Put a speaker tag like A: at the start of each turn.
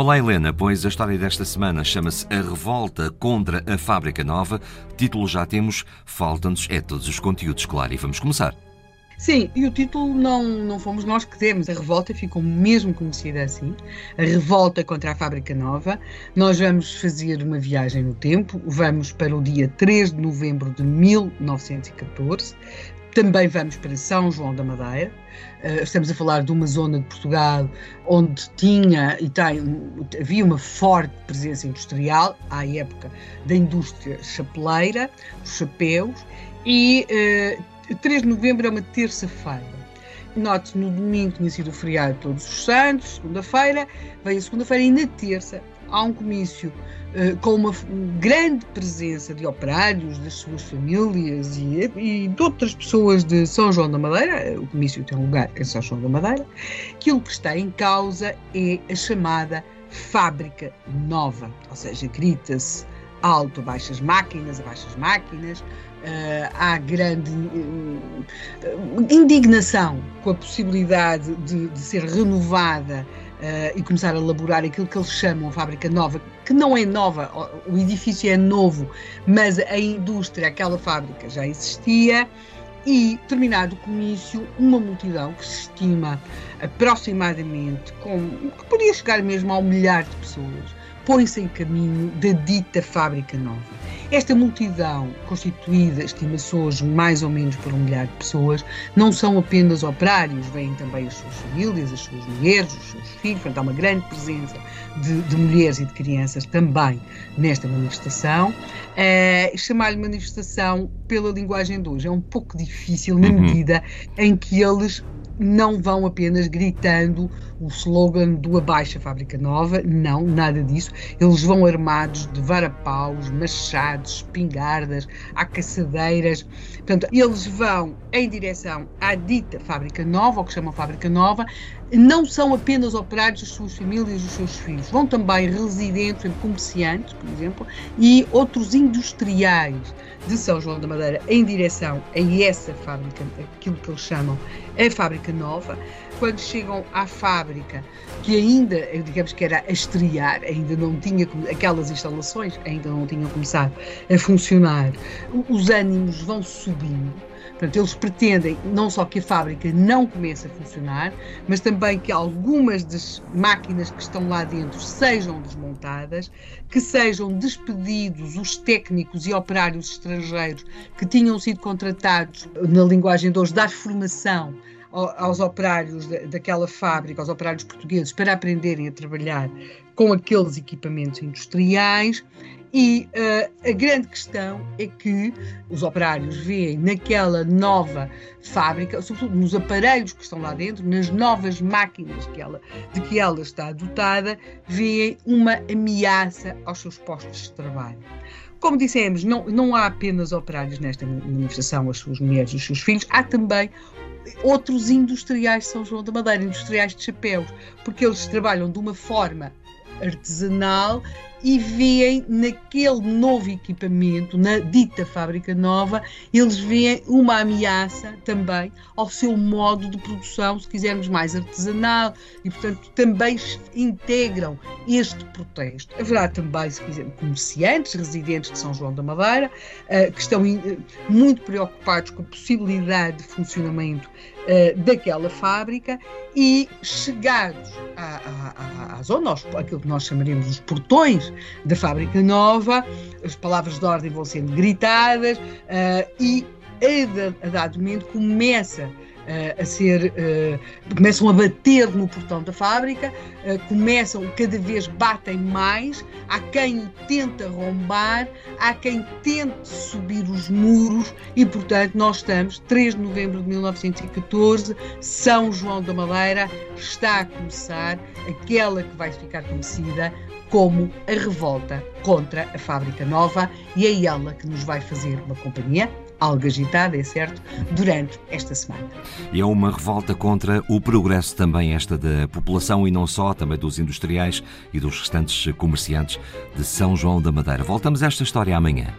A: Olá Helena, pois a história desta semana chama-se A Revolta contra a Fábrica Nova. Título já temos, faltam-nos é todos os conteúdos, claro, e vamos começar.
B: Sim, e o título não, não fomos nós que demos. A revolta ficou mesmo conhecida assim. A revolta contra a Fábrica Nova. Nós vamos fazer uma viagem no tempo. Vamos para o dia 3 de novembro de 1914. Também vamos para São João da Madeira. Uh, estamos a falar de uma zona de Portugal onde tinha e tem, havia uma forte presença industrial, à época da indústria chapeleira, dos chapéus, e uh, 3 de novembro é uma terça-feira. Note, no domingo tinha sido o feriado de Todos os Santos, segunda-feira, veio a segunda-feira e na terça há um comício uh, com uma grande presença de operários, das suas famílias e, e, de outras pessoas de São João da Madeira, o comício tem lugar em São João da Madeira, aquilo que está em causa é a chamada fábrica nova, ou seja, grita-se alto, baixas máquinas, abaixas máquinas, Uh, há grande uh, indignação com a possibilidade de, de ser renovada uh, e começar a elaborar aquilo que eles chamam fábrica nova, que não é nova, o edifício é novo, mas a indústria, aquela fábrica já existia. E, terminado o comício, uma multidão que se estima aproximadamente, com, que podia chegar mesmo a um milhar de pessoas, põe-se em caminho da dita fábrica nova. Esta multidão, constituída, estima-se hoje, mais ou menos por um milhar de pessoas, não são apenas operários, vêm também as suas famílias, as suas mulheres, os seus filhos, portanto há uma grande presença de, de mulheres e de crianças também nesta manifestação. É, Chamar-lhe manifestação pela linguagem de hoje é um pouco difícil na uhum. medida em que eles não vão apenas gritando o slogan do Abaixa Fábrica Nova, não, nada disso. Eles vão armados de varapaus, machados, espingardas, caçadeiras. Portanto, eles vão em direção à dita Fábrica Nova, ou que chamam Fábrica Nova, não são apenas operários, as suas famílias, os seus filhos, vão também residentes, comerciantes, por exemplo, e outros industriais de São João da Madeira em direção a essa fábrica, aquilo que eles chamam a fábrica nova. Quando chegam à fábrica, que ainda, digamos que era a estrear, ainda não tinha, aquelas instalações ainda não tinham começado a funcionar, os ânimos vão subindo. Portanto, eles pretendem não só que a fábrica não comece a funcionar, mas também que algumas das máquinas que estão lá dentro sejam desmontadas, que sejam despedidos os técnicos e operários estrangeiros que tinham sido contratados, na linguagem de hoje, dar formação aos operários daquela fábrica, aos operários portugueses, para aprenderem a trabalhar com aqueles equipamentos industriais e uh, a grande questão é que os operários veem naquela nova fábrica, sobretudo nos aparelhos que estão lá dentro, nas novas máquinas que ela, de que ela está dotada, veem uma ameaça aos seus postos de trabalho. Como dissemos, não, não há apenas operários nesta manifestação, as suas mulheres e os seus filhos, há também outros industriais de São João da Madeira, industriais de chapéus, porque eles trabalham de uma forma artesanal e veem naquele novo equipamento, na dita fábrica nova, eles veem uma ameaça também ao seu modo de produção, se quisermos mais artesanal, e portanto também integram este protesto. Haverá também, se quisermos, comerciantes, residentes de São João da Madeira, eh, que estão eh, muito preocupados com a possibilidade de funcionamento uh, daquela fábrica e chegados à, à, à, zona, aos, aquilo que nós chamaremos os portões da fábrica nova, as palavras de ordem vão sendo gritadas uh, e a, a dado momento começa a ser, uh, começam a bater no portão da fábrica, uh, começam, cada vez batem mais, há quem tenta rombar, há quem tente subir os muros e, portanto, nós estamos, 3 de novembro de 1914, São João da Madeira está a começar aquela que vai ficar conhecida como a revolta contra a fábrica nova e é ela que nos vai fazer uma companhia algo agitada, é certo, durante esta semana.
A: E é uma revolta contra o progresso também esta da população e não só, também dos industriais e dos restantes comerciantes de São João da Madeira. Voltamos a esta história amanhã.